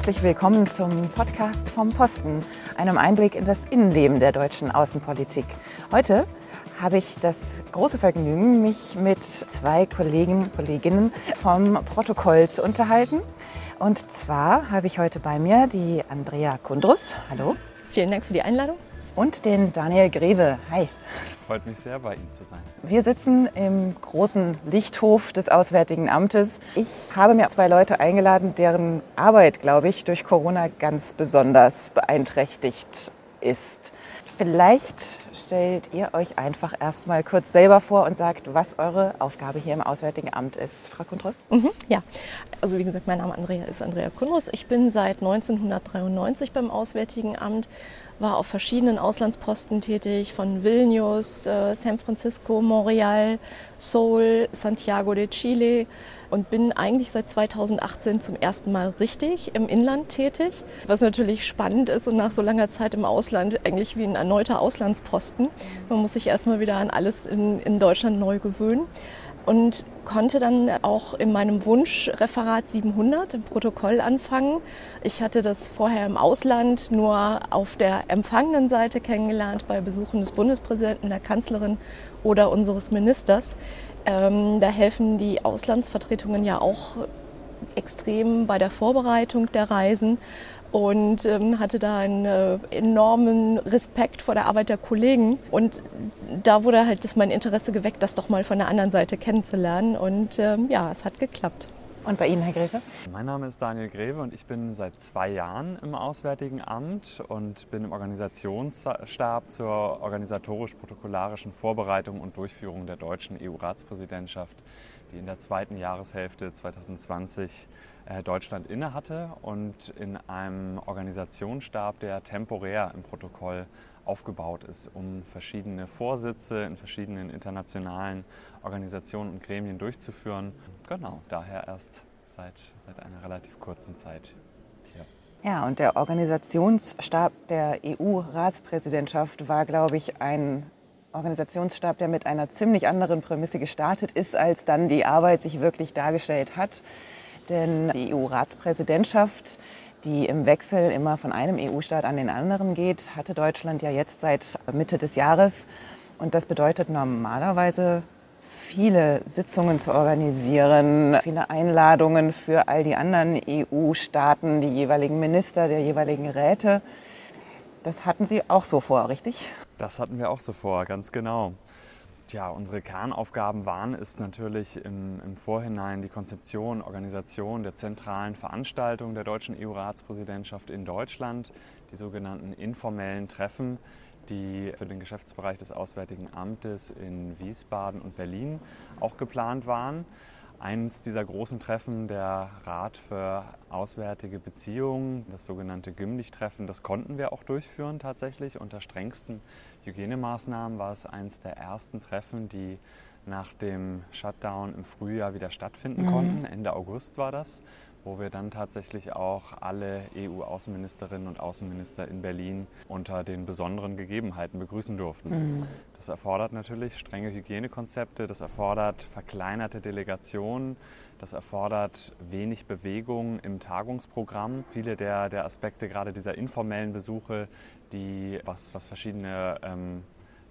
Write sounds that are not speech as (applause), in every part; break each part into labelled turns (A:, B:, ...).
A: herzlich willkommen zum Podcast vom Posten, einem Einblick in das Innenleben der deutschen Außenpolitik. Heute habe ich das große Vergnügen, mich mit zwei Kollegen, Kolleginnen vom Protokoll zu unterhalten. Und zwar habe ich heute bei mir die Andrea Kundrus. Hallo.
B: Vielen Dank für die Einladung.
A: Und den Daniel Greve. Hi.
C: Freut mich sehr, bei Ihnen zu sein.
A: Wir sitzen im großen Lichthof des Auswärtigen Amtes. Ich habe mir zwei Leute eingeladen, deren Arbeit, glaube ich, durch Corona ganz besonders beeinträchtigt ist. Vielleicht stellt ihr euch einfach erstmal kurz selber vor und sagt, was eure Aufgabe hier im Auswärtigen Amt ist. Frau Kundros?
B: Mhm, ja, also wie gesagt, mein Name Andrea ist Andrea Kundros. Ich bin seit 1993 beim Auswärtigen Amt, war auf verschiedenen Auslandsposten tätig, von Vilnius, äh, San Francisco, Montreal, Seoul, Santiago de Chile und bin eigentlich seit 2018 zum ersten Mal richtig im Inland tätig, was natürlich spannend ist und nach so langer Zeit im Ausland eigentlich wie ein erneuter Auslandsposten. Man muss sich erstmal wieder an alles in, in Deutschland neu gewöhnen und konnte dann auch in meinem Wunschreferat 700 im Protokoll anfangen. Ich hatte das vorher im Ausland nur auf der empfangenen Seite kennengelernt bei Besuchen des Bundespräsidenten, der Kanzlerin oder unseres Ministers. Ähm, da helfen die Auslandsvertretungen ja auch extrem bei der Vorbereitung der Reisen und ähm, hatte da einen äh, enormen Respekt vor der Arbeit der Kollegen. Und da wurde halt das mein Interesse geweckt, das doch mal von der anderen Seite kennenzulernen. Und ähm, ja, es hat geklappt.
A: Und bei Ihnen, Herr Greve?
C: Mein Name ist Daniel Greve und ich bin seit zwei Jahren im Auswärtigen Amt und bin im Organisationsstab zur organisatorisch-protokollarischen Vorbereitung und Durchführung der deutschen EU-Ratspräsidentschaft, die in der zweiten Jahreshälfte 2020 äh, Deutschland innehatte und in einem Organisationsstab, der temporär im Protokoll aufgebaut ist, um verschiedene Vorsitze in verschiedenen internationalen Organisationen und Gremien durchzuführen. Genau, daher erst seit, seit einer relativ kurzen Zeit hier.
A: Ja, und der Organisationsstab der EU-Ratspräsidentschaft war, glaube ich, ein Organisationsstab, der mit einer ziemlich anderen Prämisse gestartet ist, als dann die Arbeit sich wirklich dargestellt hat. Denn die EU-Ratspräsidentschaft die im Wechsel immer von einem EU-Staat an den anderen geht, hatte Deutschland ja jetzt seit Mitte des Jahres. Und das bedeutet normalerweise viele Sitzungen zu organisieren, viele Einladungen für all die anderen EU-Staaten, die jeweiligen Minister der jeweiligen Räte. Das hatten Sie auch so vor, richtig?
C: Das hatten wir auch so vor, ganz genau. Tja, unsere Kernaufgaben waren es natürlich im, im, Vorhinein die Konzeption, Organisation der zentralen Veranstaltung der deutschen EU-Ratspräsidentschaft in Deutschland, die sogenannten informellen Treffen, die für den Geschäftsbereich des Auswärtigen Amtes in Wiesbaden und Berlin auch geplant waren. Eins dieser großen Treffen, der Rat für Auswärtige Beziehungen, das sogenannte Gymnich-Treffen, das konnten wir auch durchführen tatsächlich. Unter strengsten Hygienemaßnahmen war es eines der ersten Treffen, die nach dem Shutdown im Frühjahr wieder stattfinden mhm. konnten. Ende August war das wo wir dann tatsächlich auch alle EU-Außenministerinnen und Außenminister in Berlin unter den besonderen Gegebenheiten begrüßen durften. Mhm. Das erfordert natürlich strenge Hygienekonzepte, das erfordert verkleinerte Delegationen, das erfordert wenig Bewegung im Tagungsprogramm. Viele der, der Aspekte gerade dieser informellen Besuche, die was, was verschiedene ähm,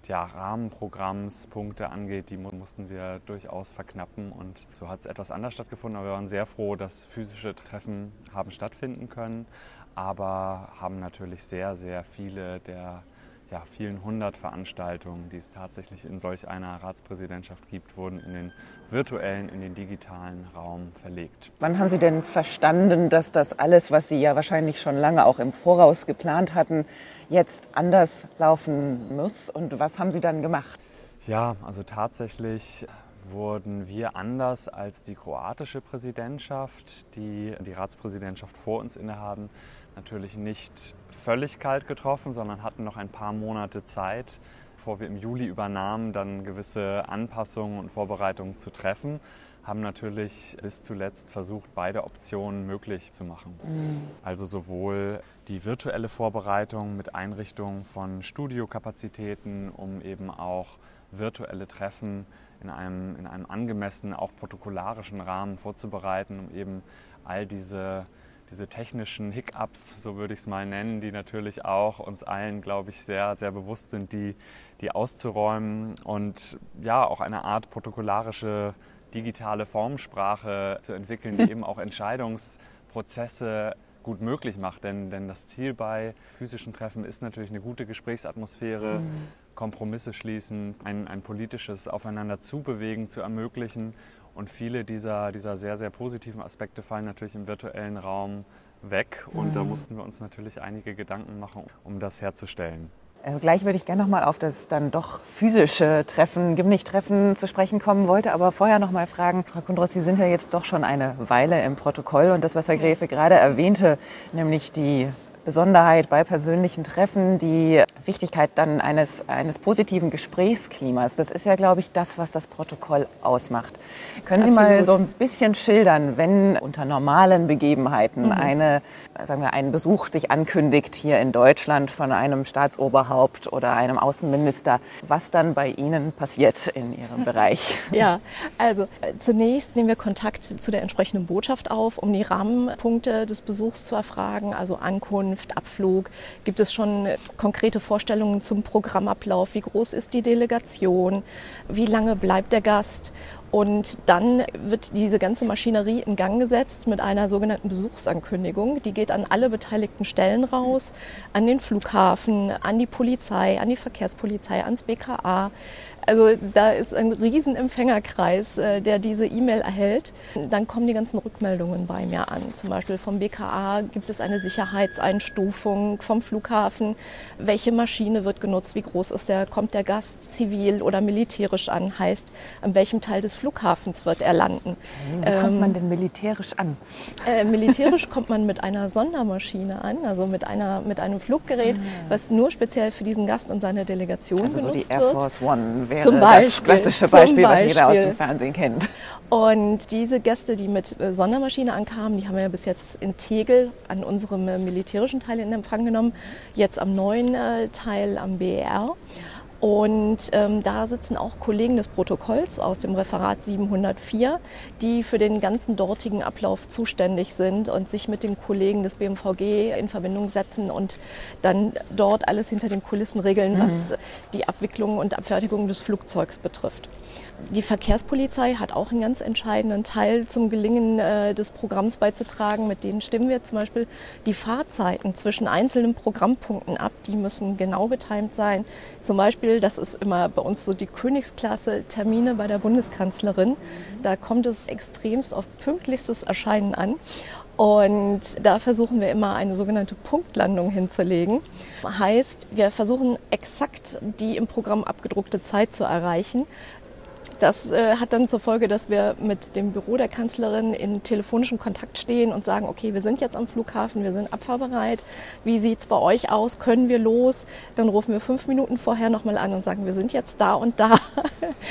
C: ja, Rahmenprogrammspunkte angeht, die mussten wir durchaus verknappen und so hat es etwas anders stattgefunden. Aber wir waren sehr froh, dass physische Treffen haben stattfinden können, aber haben natürlich sehr, sehr viele der ja, vielen hundert Veranstaltungen, die es tatsächlich in solch einer Ratspräsidentschaft gibt, wurden in den virtuellen, in den digitalen Raum verlegt.
A: Wann haben Sie denn verstanden, dass das alles, was Sie ja wahrscheinlich schon lange auch im Voraus geplant hatten, jetzt anders laufen muss? Und was haben Sie dann gemacht?
C: Ja, also tatsächlich wurden wir anders als die kroatische Präsidentschaft, die die Ratspräsidentschaft vor uns innehaben, natürlich nicht völlig kalt getroffen, sondern hatten noch ein paar Monate Zeit, bevor wir im Juli übernahmen, dann gewisse Anpassungen und Vorbereitungen zu treffen. Haben natürlich bis zuletzt versucht, beide Optionen möglich zu machen. Mhm. Also sowohl die virtuelle Vorbereitung mit Einrichtung von Studiokapazitäten, um eben auch virtuelle Treffen in einem, in einem angemessenen, auch protokollarischen Rahmen vorzubereiten, um eben all diese diese technischen Hiccups, so würde ich es mal nennen, die natürlich auch uns allen, glaube ich, sehr, sehr bewusst sind, die, die auszuräumen und ja, auch eine Art protokollarische digitale Formsprache zu entwickeln, die (laughs) eben auch Entscheidungsprozesse gut möglich macht. Denn, denn das Ziel bei physischen Treffen ist natürlich eine gute Gesprächsatmosphäre, mhm. Kompromisse schließen, ein, ein politisches Aufeinander zubewegen zu ermöglichen. Und viele dieser, dieser sehr, sehr positiven Aspekte fallen natürlich im virtuellen Raum weg. Und mhm. da mussten wir uns natürlich einige Gedanken machen, um das herzustellen.
A: Äh, gleich würde ich gerne noch mal auf das dann doch physische Treffen, Gimnich-Treffen zu sprechen kommen, wollte aber vorher noch mal fragen, Frau Kundros, Sie sind ja jetzt doch schon eine Weile im Protokoll und das, was Herr Gräfe gerade erwähnte, nämlich die Besonderheit bei persönlichen Treffen, die Wichtigkeit dann eines, eines positiven Gesprächsklimas. Das ist ja, glaube ich, das, was das Protokoll ausmacht. Können Sie Absolut. mal so ein bisschen schildern, wenn unter normalen Begebenheiten mhm. eine, sagen wir, ein Besuch sich ankündigt hier in Deutschland von einem Staatsoberhaupt oder einem Außenminister, was dann bei Ihnen passiert in Ihrem Bereich? (laughs)
B: Ja, also äh, zunächst nehmen wir Kontakt zu der entsprechenden Botschaft auf, um die Rahmenpunkte des Besuchs zu erfragen, also Ankunft, Ankunft, Abflug? Gibt es schon konkrete Vorstellungen zum Programmablauf? Wie groß ist die Delegation? Wie lange bleibt der Gast? Und dann wird diese ganze Maschinerie in Gang gesetzt mit einer sogenannten Besuchsankündigung. Die geht an alle beteiligten Stellen raus, an den Flughafen, an die Polizei, an die Verkehrspolizei, ans BKA. Also da ist ein riesen Empfängerkreis, äh, der diese E-Mail erhält. Dann kommen die ganzen Rückmeldungen bei mir an. Zum Beispiel vom BKA gibt es eine Sicherheitseinstufung vom Flughafen. Welche Maschine wird genutzt? Wie groß ist der? Kommt der Gast zivil oder militärisch an? Heißt, an welchem Teil des Flughafens wird er landen?
A: Wie kommt ähm, man denn militärisch an?
B: Äh, militärisch kommt man mit einer Sondermaschine an, also mit, einer, mit einem Fluggerät, ah. was nur speziell für diesen Gast und seine Delegation also benutzt
A: so die
B: Air
A: Force One wäre Zum Beispiel, das klassische Beispiel, was jeder aus dem Fernsehen kennt.
B: Und diese Gäste, die mit äh, Sondermaschine ankamen, die haben wir ja bis jetzt in Tegel an unserem äh, militärischen Teil in Empfang genommen, jetzt am neuen äh, Teil am BER. Und ähm, da sitzen auch Kollegen des Protokolls aus dem Referat 704, die für den ganzen dortigen Ablauf zuständig sind und sich mit den Kollegen des BMVG in Verbindung setzen und dann dort alles hinter den Kulissen regeln, mhm. was die Abwicklung und Abfertigung des Flugzeugs betrifft. Die Verkehrspolizei hat auch einen ganz entscheidenden Teil zum Gelingen äh, des Programms beizutragen. Mit denen stimmen wir zum Beispiel die Fahrzeiten zwischen einzelnen Programmpunkten ab. Die müssen genau getimt sein. Zum Beispiel, das ist immer bei uns so die Königsklasse Termine bei der Bundeskanzlerin. Da kommt es extremst auf pünktlichstes Erscheinen an. Und da versuchen wir immer eine sogenannte Punktlandung hinzulegen. Heißt, wir versuchen exakt die im Programm abgedruckte Zeit zu erreichen. Das äh, hat dann zur Folge, dass wir mit dem Büro der Kanzlerin in telefonischen Kontakt stehen und sagen, okay, wir sind jetzt am Flughafen, wir sind abfahrbereit. Wie sieht es bei euch aus? Können wir los? Dann rufen wir fünf Minuten vorher nochmal an und sagen, wir sind jetzt da und da.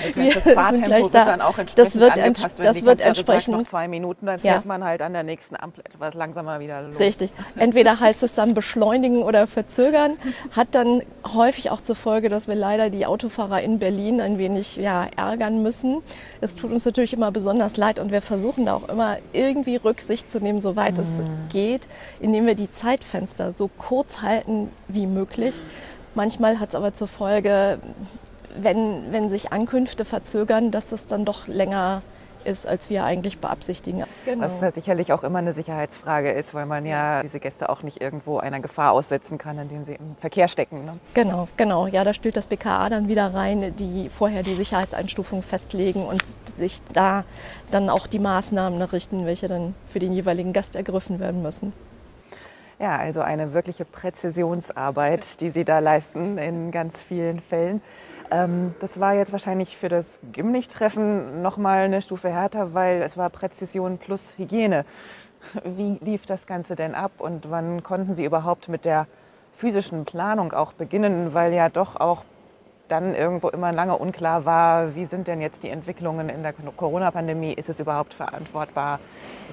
A: Das, heißt, das Fahrtempo wird da. dann auch entsprechend das wird angepasst. Wenn
B: das
A: die
B: wird entsprechend
A: sagt, noch zwei Minuten, dann fährt ja. man halt an der nächsten Ampel etwas langsamer wieder los.
B: Richtig. Entweder heißt es dann beschleunigen oder verzögern. Hat dann häufig auch zur Folge, dass wir leider die Autofahrer in Berlin ein wenig ja, ärgern müssen. Es tut uns natürlich immer besonders leid und wir versuchen da auch immer irgendwie Rücksicht zu nehmen, soweit mhm. es geht, indem wir die Zeitfenster so kurz halten wie möglich. Manchmal hat es aber zur Folge, wenn, wenn sich Ankünfte verzögern, dass es dann doch länger ist, als wir eigentlich beabsichtigen.
A: Genau. Was ja sicherlich auch immer eine Sicherheitsfrage ist, weil man ja diese Gäste auch nicht irgendwo einer Gefahr aussetzen kann, indem sie im Verkehr stecken. Ne?
B: Genau, genau. Ja, da spielt das BKA dann wieder rein, die vorher die Sicherheitseinstufung festlegen und sich da dann auch die Maßnahmen richten, welche dann für den jeweiligen Gast ergriffen werden müssen.
A: Ja, also eine wirkliche Präzisionsarbeit, die Sie da leisten in ganz vielen Fällen. Ähm, das war jetzt wahrscheinlich für das Gimlich-Treffen nochmal eine Stufe härter, weil es war Präzision plus Hygiene. Wie lief das Ganze denn ab und wann konnten Sie überhaupt mit der physischen Planung auch beginnen, weil ja doch auch dann irgendwo immer lange unklar war, wie sind denn jetzt die Entwicklungen in der Corona-Pandemie? Ist es überhaupt verantwortbar,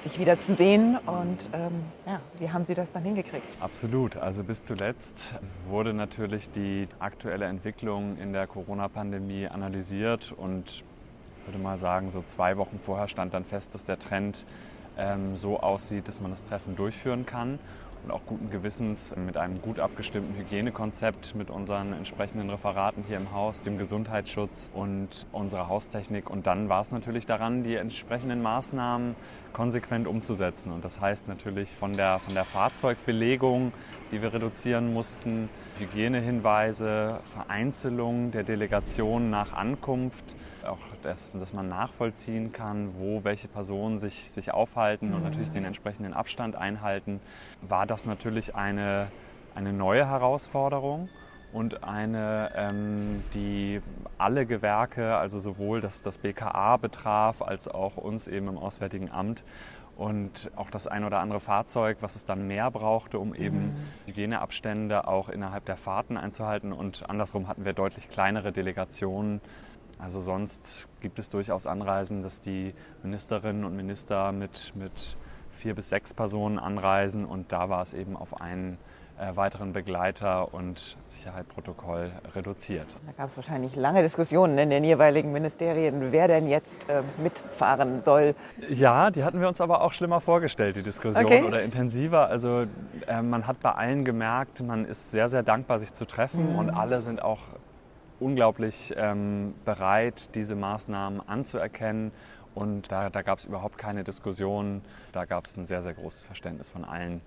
A: sich wieder zu sehen? Und ähm, ja, wie haben Sie das dann hingekriegt?
C: Absolut. Also bis zuletzt wurde natürlich die aktuelle Entwicklung in der Corona-Pandemie analysiert und ich würde mal sagen, so zwei Wochen vorher stand dann fest, dass der Trend ähm, so aussieht, dass man das Treffen durchführen kann und auch guten Gewissens mit einem gut abgestimmten Hygienekonzept mit unseren entsprechenden Referaten hier im Haus, dem Gesundheitsschutz und unserer Haustechnik. Und dann war es natürlich daran, die entsprechenden Maßnahmen konsequent umzusetzen. Und das heißt natürlich von der, von der Fahrzeugbelegung, die wir reduzieren mussten, Hygienehinweise, Vereinzelung der Delegation nach Ankunft, auch das, dass man nachvollziehen kann, wo welche Personen sich, sich aufhalten und natürlich den entsprechenden Abstand einhalten, war das natürlich eine, eine neue Herausforderung und eine, ähm, die alle Gewerke, also sowohl das, das BKA betraf, als auch uns eben im Auswärtigen Amt und auch das ein oder andere Fahrzeug, was es dann mehr brauchte, um eben mhm. Hygieneabstände auch innerhalb der Fahrten einzuhalten. Und andersrum hatten wir deutlich kleinere Delegationen. Also sonst gibt es durchaus Anreisen, dass die Ministerinnen und Minister mit, mit vier bis sechs Personen anreisen und da war es eben auf einen äh, weiteren Begleiter und Sicherheitsprotokoll reduziert.
A: Da gab es wahrscheinlich lange Diskussionen in den jeweiligen Ministerien, wer denn jetzt äh, mitfahren soll.
C: Ja, die hatten wir uns aber auch schlimmer vorgestellt, die Diskussion okay. oder intensiver. Also äh, man hat bei allen gemerkt, man ist sehr, sehr dankbar, sich zu treffen mhm. und alle sind auch unglaublich ähm, bereit, diese Maßnahmen anzuerkennen. Und da, da gab es überhaupt keine Diskussion. Da gab es ein sehr, sehr großes Verständnis von allen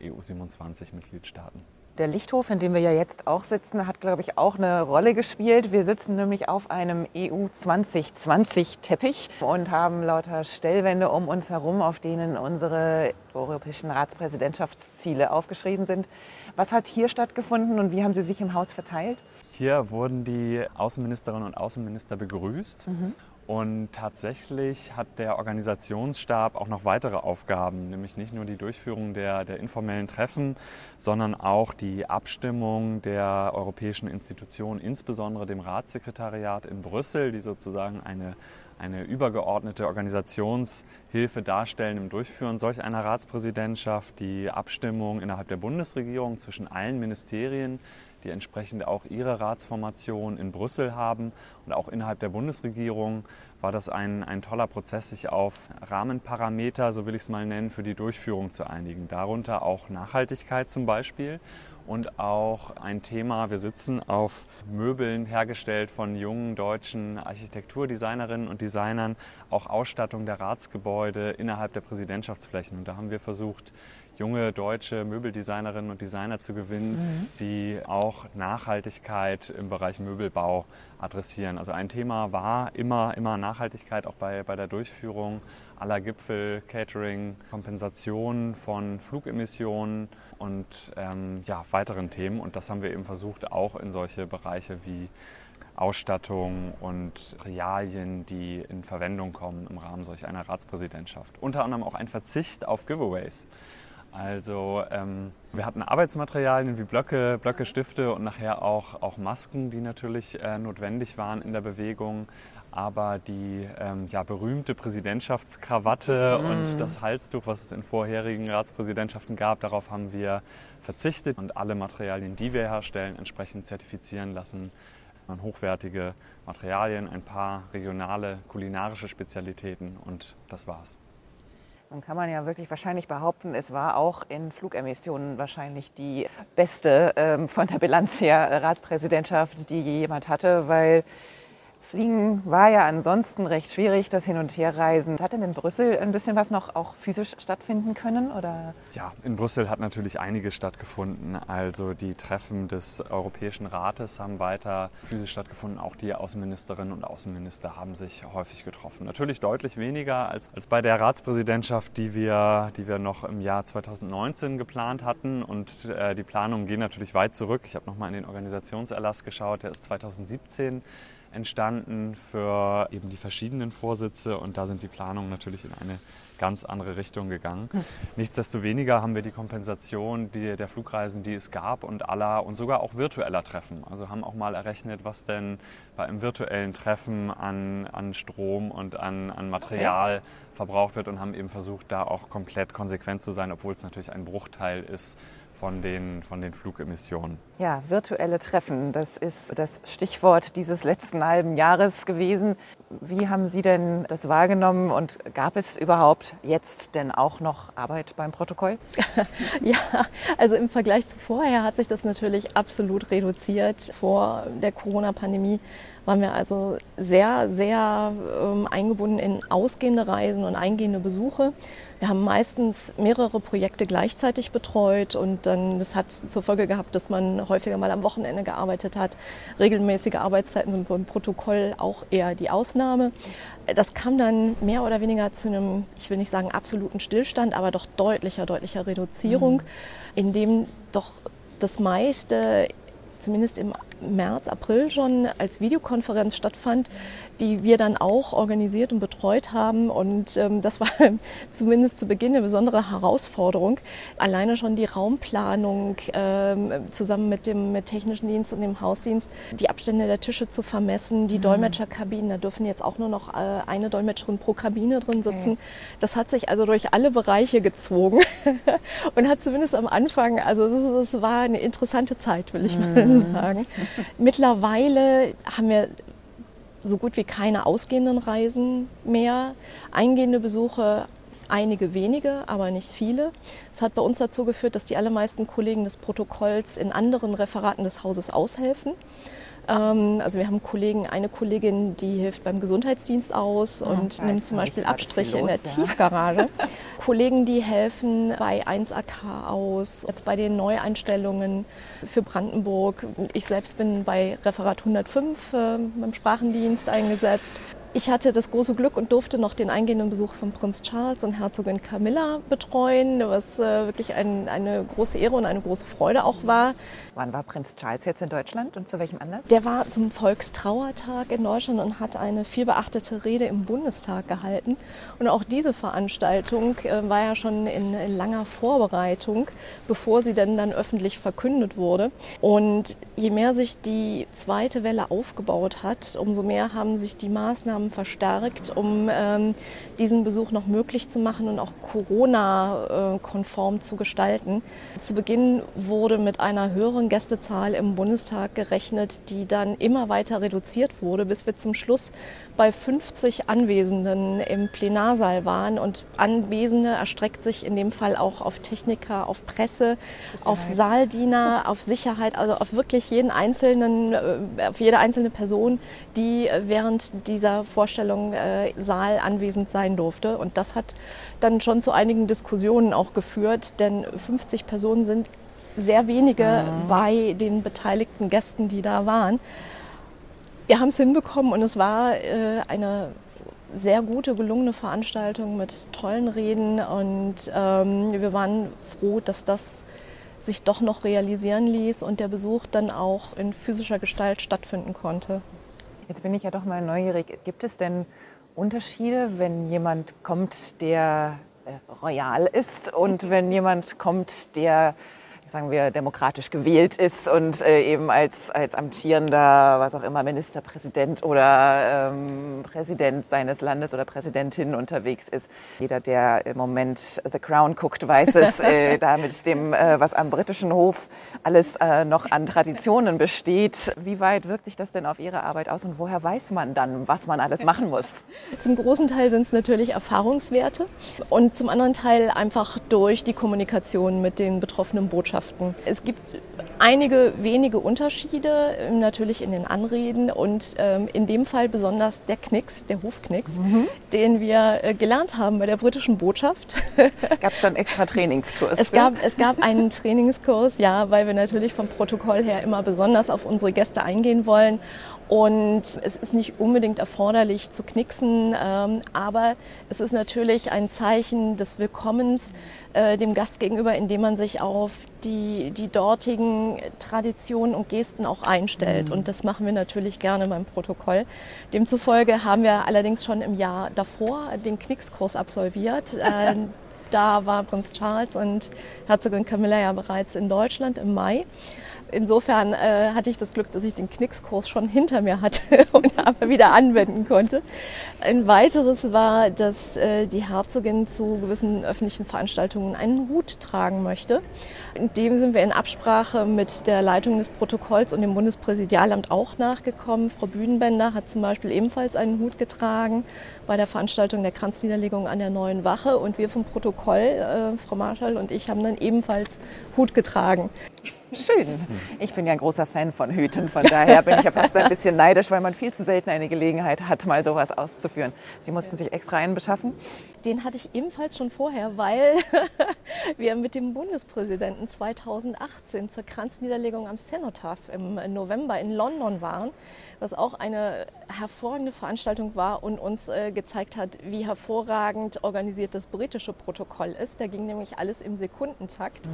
C: EU-27-Mitgliedstaaten.
A: Der Lichthof, in dem wir ja jetzt auch sitzen, hat, glaube ich, auch eine Rolle gespielt. Wir sitzen nämlich auf einem EU 2020-Teppich und haben lauter Stellwände um uns herum, auf denen unsere europäischen Ratspräsidentschaftsziele aufgeschrieben sind. Was hat hier stattgefunden und wie haben Sie sich im Haus verteilt?
C: Hier wurden die Außenministerinnen und Außenminister begrüßt. Mhm. Und tatsächlich hat der Organisationsstab auch noch weitere Aufgaben, nämlich nicht nur die Durchführung der, der informellen Treffen, sondern auch die Abstimmung der europäischen Institutionen, insbesondere dem Ratssekretariat in Brüssel, die sozusagen eine, eine übergeordnete Organisationshilfe darstellen im Durchführen solch einer Ratspräsidentschaft, die Abstimmung innerhalb der Bundesregierung zwischen allen Ministerien, die entsprechend auch ihre Ratsformation in Brüssel haben. Und auch innerhalb der Bundesregierung war das ein, ein toller Prozess, sich auf Rahmenparameter, so will ich es mal nennen, für die Durchführung zu einigen. Darunter auch Nachhaltigkeit zum Beispiel und auch ein Thema, wir sitzen auf Möbeln hergestellt von jungen deutschen Architekturdesignerinnen und Designern, auch Ausstattung der Ratsgebäude innerhalb der Präsidentschaftsflächen. Und da haben wir versucht, junge deutsche Möbeldesignerinnen und Designer zu gewinnen, mhm. die auch Nachhaltigkeit im Bereich Möbelbau adressieren. Also ein Thema war immer, immer Nachhaltigkeit auch bei, bei der Durchführung aller Gipfel, Catering, Kompensation von Flugemissionen und ähm, ja, weiteren Themen. Und das haben wir eben versucht, auch in solche Bereiche wie Ausstattung und Realien, die in Verwendung kommen im Rahmen solch einer Ratspräsidentschaft. Unter anderem auch ein Verzicht auf Giveaways. Also ähm, wir hatten Arbeitsmaterialien wie Blöcke, Blöcke, Stifte und nachher auch, auch Masken, die natürlich äh, notwendig waren in der Bewegung. Aber die ähm, ja, berühmte Präsidentschaftskrawatte mm. und das Halstuch, was es in vorherigen Ratspräsidentschaften gab, darauf haben wir verzichtet und alle Materialien, die wir herstellen, entsprechend zertifizieren lassen. Hochwertige Materialien, ein paar regionale kulinarische Spezialitäten und das war's.
A: Dann kann man ja wirklich wahrscheinlich behaupten, es war auch in Flugemissionen wahrscheinlich die beste ähm, von der Bilanz her Ratspräsidentschaft, die jemand hatte, weil Fliegen war ja ansonsten recht schwierig, das Hin- und Herreisen. Hat denn in Brüssel ein bisschen was noch auch physisch stattfinden können? Oder?
C: Ja, in Brüssel hat natürlich einiges stattgefunden. Also die Treffen des Europäischen Rates haben weiter physisch stattgefunden. Auch die Außenministerinnen und Außenminister haben sich häufig getroffen. Natürlich deutlich weniger als, als bei der Ratspräsidentschaft, die wir, die wir noch im Jahr 2019 geplant hatten. Und äh, die Planungen gehen natürlich weit zurück. Ich habe nochmal in den Organisationserlass geschaut, der ist 2017 entstanden für eben die verschiedenen Vorsitze und da sind die Planungen natürlich in eine ganz andere Richtung gegangen. Hm. Nichtsdestoweniger haben wir die Kompensation die, der Flugreisen, die es gab und aller und sogar auch virtueller Treffen. Also haben auch mal errechnet, was denn bei einem virtuellen Treffen an, an Strom und an, an Material okay. verbraucht wird und haben eben versucht, da auch komplett konsequent zu sein, obwohl es natürlich ein Bruchteil ist von den, von den Flugemissionen.
A: Ja, virtuelle Treffen, das ist das Stichwort dieses letzten halben Jahres gewesen. Wie haben Sie denn das wahrgenommen und gab es überhaupt jetzt denn auch noch Arbeit beim Protokoll? (laughs)
B: ja, also im Vergleich zu vorher hat sich das natürlich absolut reduziert. Vor der Corona-Pandemie waren wir also sehr, sehr ähm, eingebunden in ausgehende Reisen und eingehende Besuche. Wir haben meistens mehrere Projekte gleichzeitig betreut und dann das hat zur Folge gehabt, dass man häufiger mal am Wochenende gearbeitet hat. Regelmäßige Arbeitszeiten sind beim Protokoll auch eher die Ausnahme. Das kam dann mehr oder weniger zu einem, ich will nicht sagen absoluten Stillstand, aber doch deutlicher, deutlicher Reduzierung, mhm. in dem doch das meiste zumindest im März, April schon als Videokonferenz stattfand, die wir dann auch organisiert und betreut haben. Und ähm, das war (laughs) zumindest zu Beginn eine besondere Herausforderung. Alleine schon die Raumplanung ähm, zusammen mit dem mit technischen Dienst und dem Hausdienst, die Abstände der Tische zu vermessen, die mhm. Dolmetscherkabinen, da dürfen jetzt auch nur noch äh, eine Dolmetscherin pro Kabine drin sitzen. Okay. Das hat sich also durch alle Bereiche gezogen (laughs) und hat zumindest am Anfang, also es war eine interessante Zeit, will ich mhm. mal sagen. Mittlerweile haben wir so gut wie keine ausgehenden Reisen mehr, eingehende Besuche einige wenige, aber nicht viele. Es hat bei uns dazu geführt, dass die allermeisten Kollegen des Protokolls in anderen Referaten des Hauses aushelfen. Ähm, also wir haben Kollegen, eine Kollegin, die hilft beim Gesundheitsdienst aus und nimmt zum Beispiel Abstriche los, in der ja. Tiefgarage. (laughs) Kollegen, die helfen bei 1AK aus, jetzt bei den Neueinstellungen für Brandenburg. Ich selbst bin bei Referat 105 äh, beim Sprachendienst eingesetzt. Ich hatte das große Glück und durfte noch den eingehenden Besuch von Prinz Charles und Herzogin Camilla betreuen, was äh, wirklich ein, eine große Ehre und eine große Freude auch war.
A: Wann war Prinz Charles jetzt in Deutschland und zu welchem Anlass?
B: Der war zum Volkstrauertag in Deutschland und hat eine vielbeachtete Rede im Bundestag gehalten. Und auch diese Veranstaltung äh, war ja schon in, in langer Vorbereitung, bevor sie denn dann öffentlich verkündet wurde. Und je mehr sich die zweite Welle aufgebaut hat, umso mehr haben sich die Maßnahmen Maßnahmen verstärkt, um ähm, diesen Besuch noch möglich zu machen und auch Corona-konform zu gestalten. Zu Beginn wurde mit einer höheren Gästezahl im Bundestag gerechnet, die dann immer weiter reduziert wurde, bis wir zum Schluss bei 50 Anwesenden im Plenarsaal waren. Und Anwesende erstreckt sich in dem Fall auch auf Techniker, auf Presse, Sicherheit. auf Saaldiener, auf Sicherheit, also auf wirklich jeden einzelnen, äh, auf jede einzelne Person, die während dieser Vorstellung äh, Saal anwesend sein durfte. Und das hat dann schon zu einigen Diskussionen auch geführt, denn 50 Personen sind sehr wenige mhm. bei den beteiligten Gästen, die da waren. Wir haben es hinbekommen und es war äh, eine sehr gute, gelungene Veranstaltung mit tollen Reden und ähm, wir waren froh, dass das sich doch noch realisieren ließ und der Besuch dann auch in physischer Gestalt stattfinden konnte.
A: Jetzt bin ich ja doch mal neugierig. Gibt es denn Unterschiede, wenn jemand kommt, der äh, royal ist und (laughs) wenn jemand kommt, der sagen wir, demokratisch gewählt ist und äh, eben als, als amtierender, was auch immer, Ministerpräsident oder ähm, Präsident seines Landes oder Präsidentin unterwegs ist. Jeder, der im Moment The Crown guckt, weiß es, (laughs) äh, da mit dem, äh, was am britischen Hof alles äh, noch an Traditionen besteht. Wie weit wirkt sich das denn auf Ihre Arbeit aus und woher weiß man dann, was man alles machen muss?
B: Zum großen Teil sind es natürlich Erfahrungswerte und zum anderen Teil einfach durch die Kommunikation mit den betroffenen Botschaften. Botschaften. Es gibt einige wenige Unterschiede ähm, natürlich in den Anreden und ähm, in dem Fall besonders der Knicks, der Hofknicks, mhm. den wir äh, gelernt haben bei der britischen Botschaft. (laughs)
A: Gab es dann extra Trainingskurs?
B: Es gab, es gab einen Trainingskurs, ja, weil wir natürlich vom Protokoll her immer besonders auf unsere Gäste eingehen wollen und es ist nicht unbedingt erforderlich zu knicksen, ähm, aber es ist natürlich ein Zeichen des Willkommens äh, dem Gast gegenüber, indem man sich auf die, die dortigen Traditionen und Gesten auch einstellt. Mhm. Und das machen wir natürlich gerne beim Protokoll. Demzufolge haben wir allerdings schon im Jahr davor den Knickskurs absolviert. Äh, (laughs) da war Prinz Charles und Herzogin Camilla ja bereits in Deutschland im Mai. Insofern äh, hatte ich das Glück, dass ich den Knickskurs schon hinter mir hatte (laughs) und aber wieder anwenden konnte. Ein weiteres war, dass äh, die Herzogin zu gewissen öffentlichen Veranstaltungen einen Hut tragen möchte. In dem sind wir in Absprache mit der Leitung des Protokolls und dem Bundespräsidialamt auch nachgekommen. Frau Bühnenbender hat zum Beispiel ebenfalls einen Hut getragen bei der Veranstaltung der Kranzniederlegung an der Neuen Wache und wir vom Protokoll, äh, Frau Marschall und ich, haben dann ebenfalls Hut getragen.
A: Schön. Ich bin ja ein großer Fan von Hüten, von daher bin ich ja fast ein bisschen neidisch, weil man viel zu selten eine Gelegenheit hat, mal sowas auszuführen. Sie mussten sich extra einen beschaffen?
B: Den hatte ich ebenfalls schon vorher, weil (laughs) wir mit dem Bundespräsidenten 2018 zur Kranzniederlegung am Cenotaph im November in London waren, was auch eine hervorragende Veranstaltung war und uns äh, gezeigt hat, wie hervorragend organisiert das britische Protokoll ist. Da ging nämlich alles im Sekundentakt. Mhm.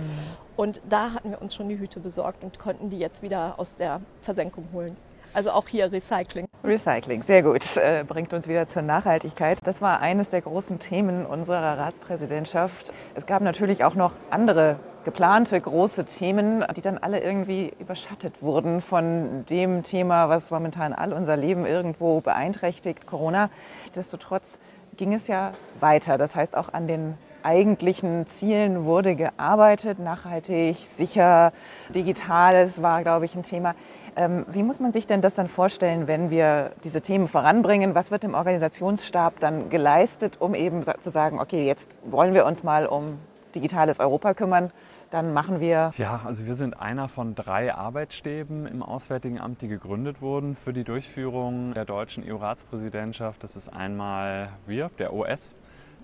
B: Und da hatten wir uns schon die Hüte besorgt und konnten die jetzt wieder aus der Versenkung holen. Also auch hier Recycling.
A: Recycling, sehr gut. Äh, bringt uns wieder zur Nachhaltigkeit. Das war eines der großen Themen unserer Ratspräsidentschaft. Es gab natürlich auch noch andere geplante große Themen, die dann alle irgendwie überschattet wurden von dem Thema, was momentan all unser Leben irgendwo beeinträchtigt, Corona. Nichtsdestotrotz ging es ja weiter. Das heißt, auch an den eigentlichen Zielen wurde gearbeitet, nachhaltig, sicher, digital, das war, glaube ich, ein Thema. Ähm, wie muss man sich denn das dann vorstellen, wenn wir diese Themen voranbringen? Was wird im Organisationsstab dann geleistet, um eben zu sagen, okay, jetzt wollen wir uns mal um digitales Europa kümmern? Dann machen wir.
C: Ja, also wir sind einer von drei Arbeitsstäben im Auswärtigen Amt, die gegründet wurden für die Durchführung der deutschen EU-Ratspräsidentschaft. Das ist einmal wir, der OS,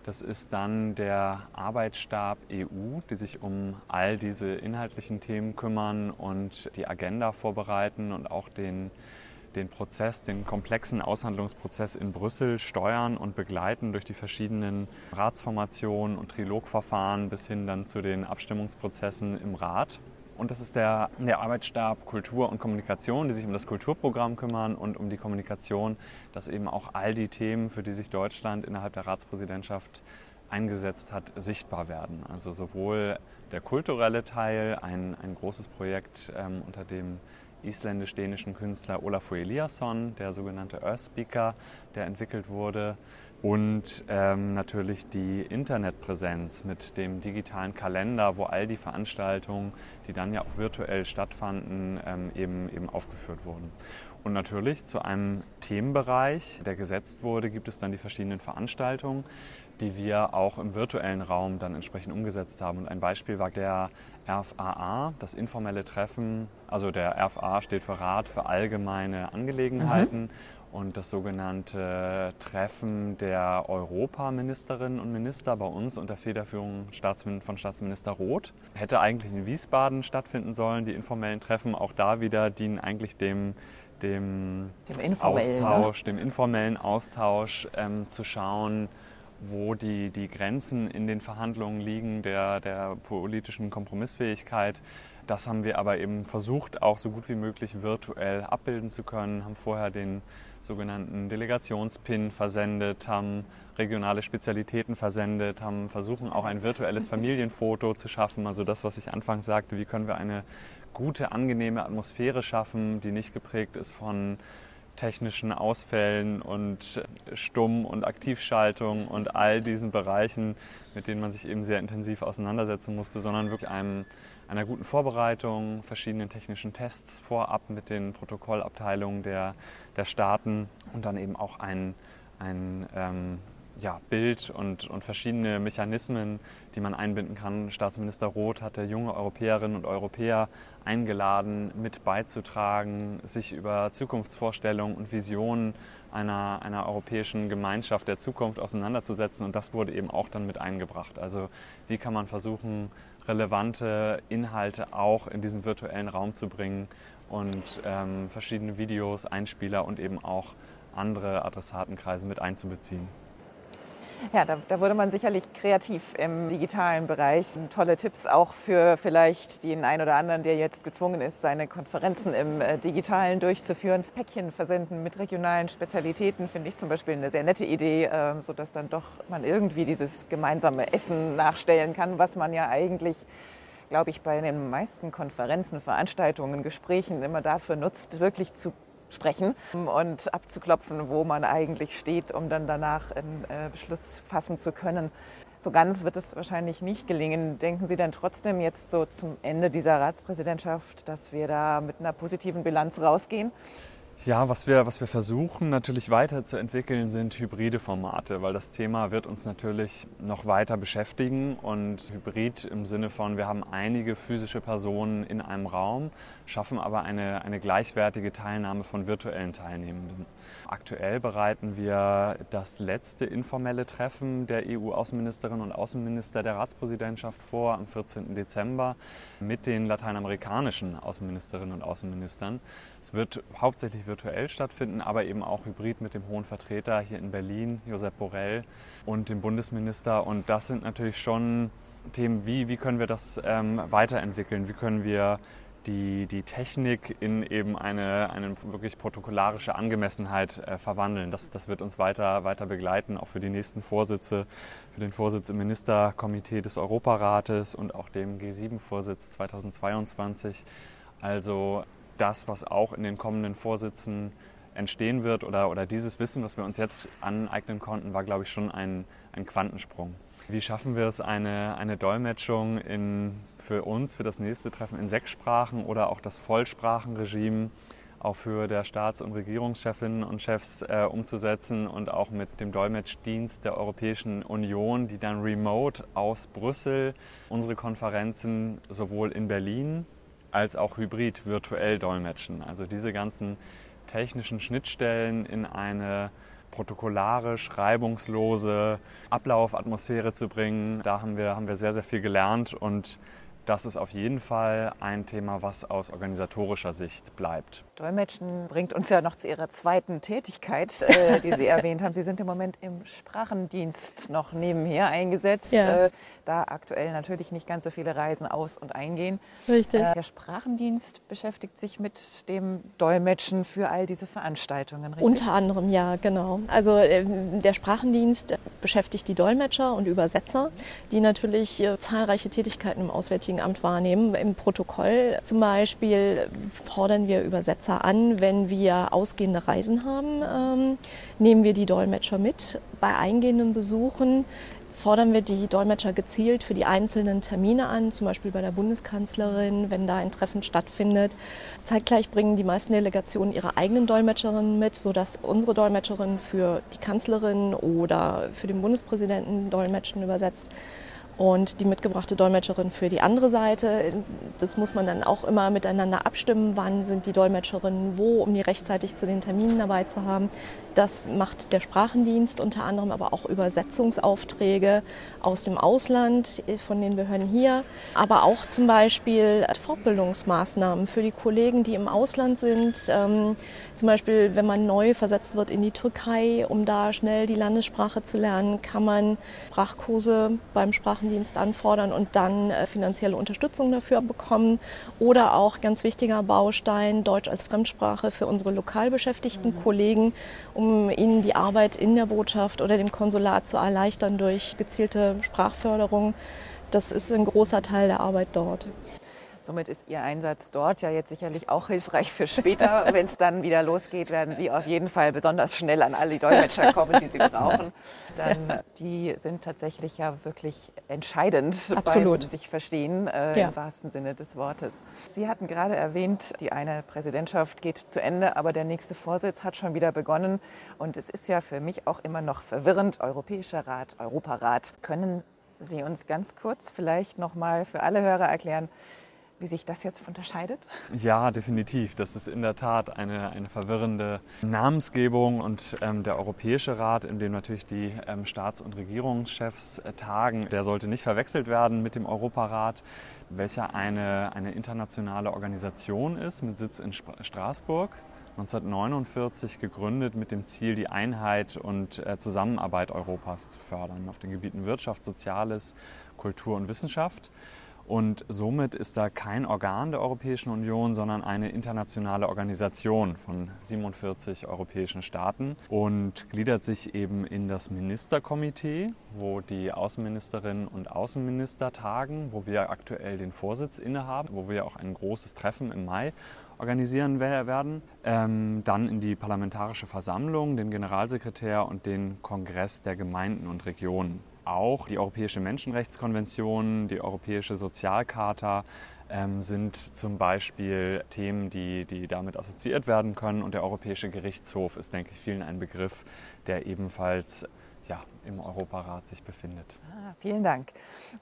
C: das ist dann der Arbeitsstab EU, die sich um all diese inhaltlichen Themen kümmern und die Agenda vorbereiten und auch den, den Prozess, den komplexen Aushandlungsprozess in Brüssel steuern und begleiten durch die verschiedenen Ratsformationen und Trilogverfahren bis hin dann zu den Abstimmungsprozessen im Rat. Und das ist der, der Arbeitsstab Kultur und Kommunikation, die sich um das Kulturprogramm kümmern und um die Kommunikation, dass eben auch all die Themen, für die sich Deutschland innerhalb der Ratspräsidentschaft eingesetzt hat, sichtbar werden. Also sowohl der kulturelle Teil, ein, ein großes Projekt ähm, unter dem isländisch-dänischen Künstler Olafur Eliasson, der sogenannte Earth Speaker, der entwickelt wurde, und ähm, natürlich die Internetpräsenz mit dem digitalen Kalender, wo all die Veranstaltungen, die dann ja auch virtuell stattfanden, ähm, eben, eben aufgeführt wurden. Und natürlich zu einem Themenbereich, der gesetzt wurde, gibt es dann die verschiedenen Veranstaltungen, die wir auch im virtuellen Raum dann entsprechend umgesetzt haben. Und ein Beispiel war der RFAA, das informelle Treffen. Also der RFA steht für Rat für allgemeine Angelegenheiten. Mhm und das sogenannte Treffen der Europaministerinnen und Minister bei uns unter Federführung von Staatsminister Roth. Hätte eigentlich in Wiesbaden stattfinden sollen, die informellen Treffen. Auch da wieder dienen eigentlich dem, dem, dem informellen, ne? Austausch, ne? dem informellen Austausch ähm, zu schauen, wo die, die Grenzen in den Verhandlungen liegen, der, der politischen Kompromissfähigkeit. Das haben wir aber eben versucht, auch so gut wie möglich virtuell abbilden zu können, haben vorher den sogenannten Delegationspin versendet, haben regionale Spezialitäten versendet, haben versuchen auch ein virtuelles Familienfoto zu schaffen. Also das, was ich anfangs sagte, wie können wir eine gute, angenehme Atmosphäre schaffen, die nicht geprägt ist von technischen Ausfällen und Stumm- und Aktivschaltung und all diesen Bereichen, mit denen man sich eben sehr intensiv auseinandersetzen musste, sondern wirklich einem einer guten Vorbereitung, verschiedenen technischen Tests vorab mit den Protokollabteilungen der, der Staaten und dann eben auch ein, ein ähm, ja, Bild und, und verschiedene Mechanismen, die man einbinden kann. Staatsminister Roth hatte junge Europäerinnen und Europäer eingeladen, mit beizutragen, sich über Zukunftsvorstellungen und Visionen einer, einer europäischen Gemeinschaft der Zukunft auseinanderzusetzen. Und das wurde eben auch dann mit eingebracht. Also wie kann man versuchen, relevante Inhalte auch in diesen virtuellen Raum zu bringen und ähm, verschiedene Videos, Einspieler und eben auch andere Adressatenkreise mit einzubeziehen.
A: Ja, da, da, wurde man sicherlich kreativ im digitalen Bereich. Tolle Tipps auch für vielleicht den einen oder anderen, der jetzt gezwungen ist, seine Konferenzen im äh, digitalen durchzuführen. Päckchen versenden mit regionalen Spezialitäten finde ich zum Beispiel eine sehr nette Idee, äh, sodass dann doch man irgendwie dieses gemeinsame Essen nachstellen kann, was man ja eigentlich glaube ich, bei den meisten Konferenzen, Veranstaltungen, Gesprächen immer dafür nutzt, wirklich zu sprechen und abzuklopfen, wo man eigentlich steht, um dann danach einen äh, Beschluss fassen zu können. So ganz wird es wahrscheinlich nicht gelingen. Denken Sie denn trotzdem jetzt so zum Ende dieser Ratspräsidentschaft, dass wir da mit einer positiven Bilanz rausgehen?
C: Ja, was wir, was wir versuchen natürlich weiterzuentwickeln, sind hybride Formate, weil das Thema wird uns natürlich noch weiter beschäftigen und hybrid im Sinne von, wir haben einige physische Personen in einem Raum, schaffen aber eine, eine gleichwertige Teilnahme von virtuellen Teilnehmenden. Aktuell bereiten wir das letzte informelle Treffen der EU-Außenministerinnen und Außenminister der Ratspräsidentschaft vor am 14. Dezember mit den lateinamerikanischen Außenministerinnen und Außenministern. Es wird hauptsächlich virtuell stattfinden, aber eben auch hybrid mit dem hohen Vertreter hier in Berlin, Josep Borrell, und dem Bundesminister. Und das sind natürlich schon Themen, wie, wie können wir das ähm, weiterentwickeln? Wie können wir die, die Technik in eben eine, eine wirklich protokollarische Angemessenheit äh, verwandeln. Das, das wird uns weiter, weiter begleiten, auch für die nächsten Vorsitze, für den Vorsitz im Ministerkomitee des Europarates und auch dem G7-Vorsitz 2022. Also das, was auch in den kommenden Vorsitzen entstehen wird oder, oder dieses Wissen, was wir uns jetzt aneignen konnten, war, glaube ich, schon ein, ein Quantensprung. Wie schaffen wir es, eine, eine Dolmetschung in, für uns, für das nächste Treffen in sechs Sprachen oder auch das Vollsprachenregime auch für der Staats- und Regierungschefinnen und Chefs äh, umzusetzen und auch mit dem Dolmetschdienst der Europäischen Union, die dann remote aus Brüssel unsere Konferenzen sowohl in Berlin als auch hybrid virtuell dolmetschen. Also diese ganzen technischen Schnittstellen in eine protokollarisch, reibungslose Ablaufatmosphäre zu bringen. Da haben wir, haben wir sehr, sehr viel gelernt und das ist auf jeden Fall ein Thema, was aus organisatorischer Sicht bleibt.
A: Dolmetschen bringt uns ja noch zu Ihrer zweiten Tätigkeit, äh, die Sie (laughs) erwähnt haben. Sie sind im Moment im Sprachendienst noch nebenher eingesetzt, ja. äh, da aktuell natürlich nicht ganz so viele Reisen aus- und eingehen.
B: Richtig.
A: Äh, der Sprachendienst beschäftigt sich mit dem Dolmetschen für all diese Veranstaltungen,
B: richtig? Unter anderem, ja, genau. Also ähm, der Sprachendienst beschäftigt die Dolmetscher und Übersetzer, die natürlich äh, zahlreiche Tätigkeiten im Auswärtigen Amt wahrnehmen. Im Protokoll zum Beispiel fordern wir Übersetzer an, wenn wir ausgehende Reisen haben, ähm, nehmen wir die Dolmetscher mit. Bei eingehenden Besuchen fordern wir die Dolmetscher gezielt für die einzelnen Termine an, zum Beispiel bei der Bundeskanzlerin, wenn da ein Treffen stattfindet. Zeitgleich bringen die meisten Delegationen ihre eigenen Dolmetscherinnen mit, sodass unsere Dolmetscherin für die Kanzlerin oder für den Bundespräsidenten Dolmetschen übersetzt und die mitgebrachte Dolmetscherin für die andere Seite. Das muss man dann auch immer miteinander abstimmen, wann sind die Dolmetscherinnen wo, um die rechtzeitig zu den Terminen dabei zu haben. Das macht der Sprachendienst unter anderem, aber auch Übersetzungsaufträge aus dem Ausland von den Behörden hier, aber auch zum Beispiel Fortbildungsmaßnahmen für die Kollegen, die im Ausland sind. Ähm, zum Beispiel, wenn man neu versetzt wird in die Türkei, um da schnell die Landessprache zu lernen, kann man Sprachkurse beim Sprachendienst Sprachendienst anfordern und dann äh, finanzielle Unterstützung dafür bekommen. Oder auch ganz wichtiger Baustein Deutsch als Fremdsprache für unsere lokal beschäftigten mhm. Kollegen, um ihnen die Arbeit in der Botschaft oder dem Konsulat zu erleichtern durch gezielte Sprachförderung. Das ist ein großer Teil der Arbeit dort.
A: Somit ist Ihr Einsatz dort ja jetzt sicherlich auch hilfreich für später. (laughs) Wenn es dann wieder losgeht, werden Sie auf jeden Fall besonders schnell an alle Dolmetscher kommen, die Sie brauchen. (laughs) Dann, die sind tatsächlich ja wirklich entscheidend
B: Absolut.
A: beim sich verstehen, äh, ja. im wahrsten Sinne des Wortes. Sie hatten gerade erwähnt, die eine Präsidentschaft geht zu Ende, aber der nächste Vorsitz hat schon wieder begonnen. Und es ist ja für mich auch immer noch verwirrend. Europäischer Rat, Europarat. Können Sie uns ganz kurz vielleicht noch mal für alle Hörer erklären, wie sich das jetzt unterscheidet?
C: Ja, definitiv. Das ist in der Tat eine, eine verwirrende Namensgebung und ähm, der Europäische Rat, in dem natürlich die ähm, Staats- und Regierungschefs äh, tagen, der sollte nicht verwechselt werden mit dem Europarat, welcher eine, eine internationale Organisation ist mit Sitz in Sp Straßburg. 1949 gegründet mit dem Ziel, die Einheit und äh, Zusammenarbeit Europas zu fördern auf den Gebieten Wirtschaft, Soziales, Kultur und Wissenschaft. Und somit ist da kein Organ der Europäischen Union, sondern eine internationale Organisation von 47 europäischen Staaten und gliedert sich eben in das Ministerkomitee, wo die Außenministerinnen und Außenminister tagen, wo wir aktuell den Vorsitz innehaben, wo wir auch ein großes Treffen im Mai organisieren werden. Ähm, dann in die Parlamentarische Versammlung, den Generalsekretär und den Kongress der Gemeinden und Regionen auch die Europäische Menschenrechtskonvention, die Europäische Sozialcharta ähm, sind zum Beispiel Themen, die, die damit assoziiert werden können. Und der Europäische Gerichtshof ist, denke ich, vielen ein Begriff, der ebenfalls ja, im Europarat sich befindet.
A: Ah, vielen Dank.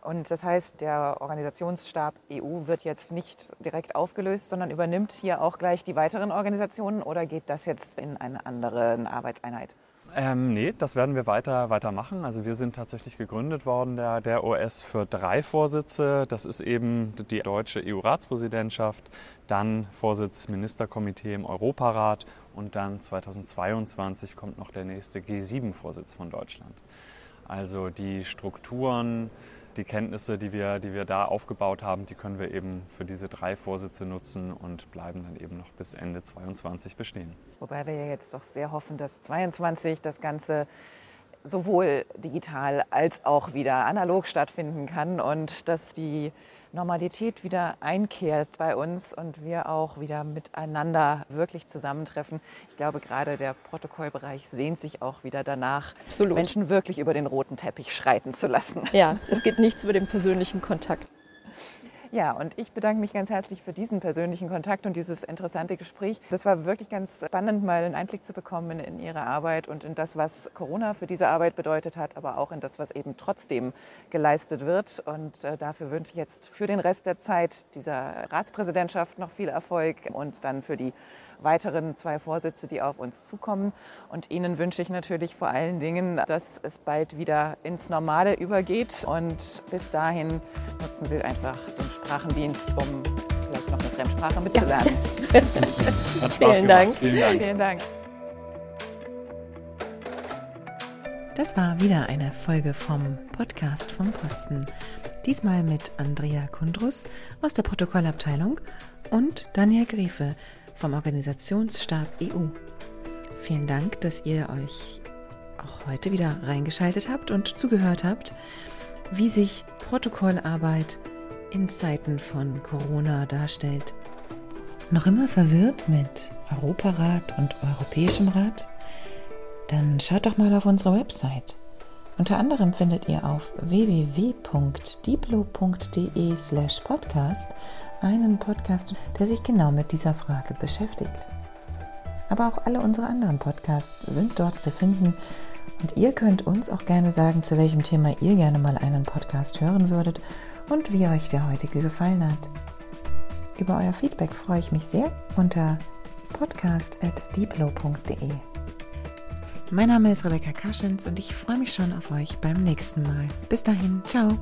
A: Und das heißt, der Organisationsstab EU wird jetzt nicht direkt aufgelöst, sondern übernimmt hier auch gleich die weiteren Organisationen oder geht das jetzt in eine andere Arbeitseinheit?
C: Ähm, nee, das werden wir weiter, weiter machen. Also wir sind tatsächlich gegründet worden, der, der OS, für drei Vorsitze. Das ist eben die deutsche EU-Ratspräsidentschaft, dann Vorsitz Ministerkomitee im Europarat und dann 2022 kommt noch der nächste G7-Vorsitz von Deutschland. Also die Strukturen, die Kenntnisse, die wir, die wir da aufgebaut haben, die können wir eben für diese drei Vorsitze nutzen und bleiben dann eben noch bis Ende 2022 bestehen.
A: Wobei wir ja jetzt doch sehr hoffen, dass 2022 das Ganze sowohl digital als auch wieder analog stattfinden kann und dass die Normalität wieder einkehrt bei uns und wir auch wieder miteinander wirklich zusammentreffen. Ich glaube, gerade der Protokollbereich sehnt sich auch wieder danach, Absolut. Menschen wirklich über den roten Teppich schreiten zu lassen.
B: Ja, es geht nichts über den persönlichen Kontakt.
A: Ja, und ich bedanke mich ganz herzlich für diesen persönlichen Kontakt und dieses interessante Gespräch. Das war wirklich ganz spannend, mal einen Einblick zu bekommen in, Ihre Arbeit und in das, was Corona für diese Arbeit bedeutet hat, aber auch in das, was eben trotzdem geleistet wird. Und äh, dafür wünsche ich jetzt für den Rest der Zeit dieser Ratspräsidentschaft noch viel Erfolg und dann für die weiteren zwei Vorsitze, die auf uns zukommen. Und Ihnen wünsche ich natürlich vor allen Dingen, dass es bald wieder ins Normale übergeht. Und bis dahin nutzen Sie einfach den Sprachendienst, um vielleicht noch eine Fremdsprache mitzulernen.
B: Ja. (laughs) Vielen, Dank.
A: Vielen Dank. Vielen Dank. Das war wieder eine Folge vom Podcast vom Posten. Diesmal mit Andrea Kundrus aus der Protokollabteilung und Daniel Griefe, vom Organisationsstab EU. Vielen Dank, dass ihr euch auch heute wieder reingeschaltet habt und zugehört habt, wie sich Protokollarbeit in Zeiten von Corona darstellt. Noch immer verwirrt mit Europarat und Europäischem Rat? Dann schaut doch mal auf unsere Website. Unter anderem findet ihr auf www.diplo.de slash podcast einen Podcast, der sich genau mit dieser Frage beschäftigt. Aber auch alle unsere anderen Podcasts sind dort zu finden und ihr könnt uns auch gerne sagen, zu welchem Thema ihr gerne mal einen Podcast hören würdet und wie euch der heutige gefallen hat. Über euer Feedback freue ich mich sehr unter podcast.deeplo.de. Mein Name ist Rebecca Kaschens und ich freue mich schon auf euch beim nächsten Mal. Bis dahin, ciao!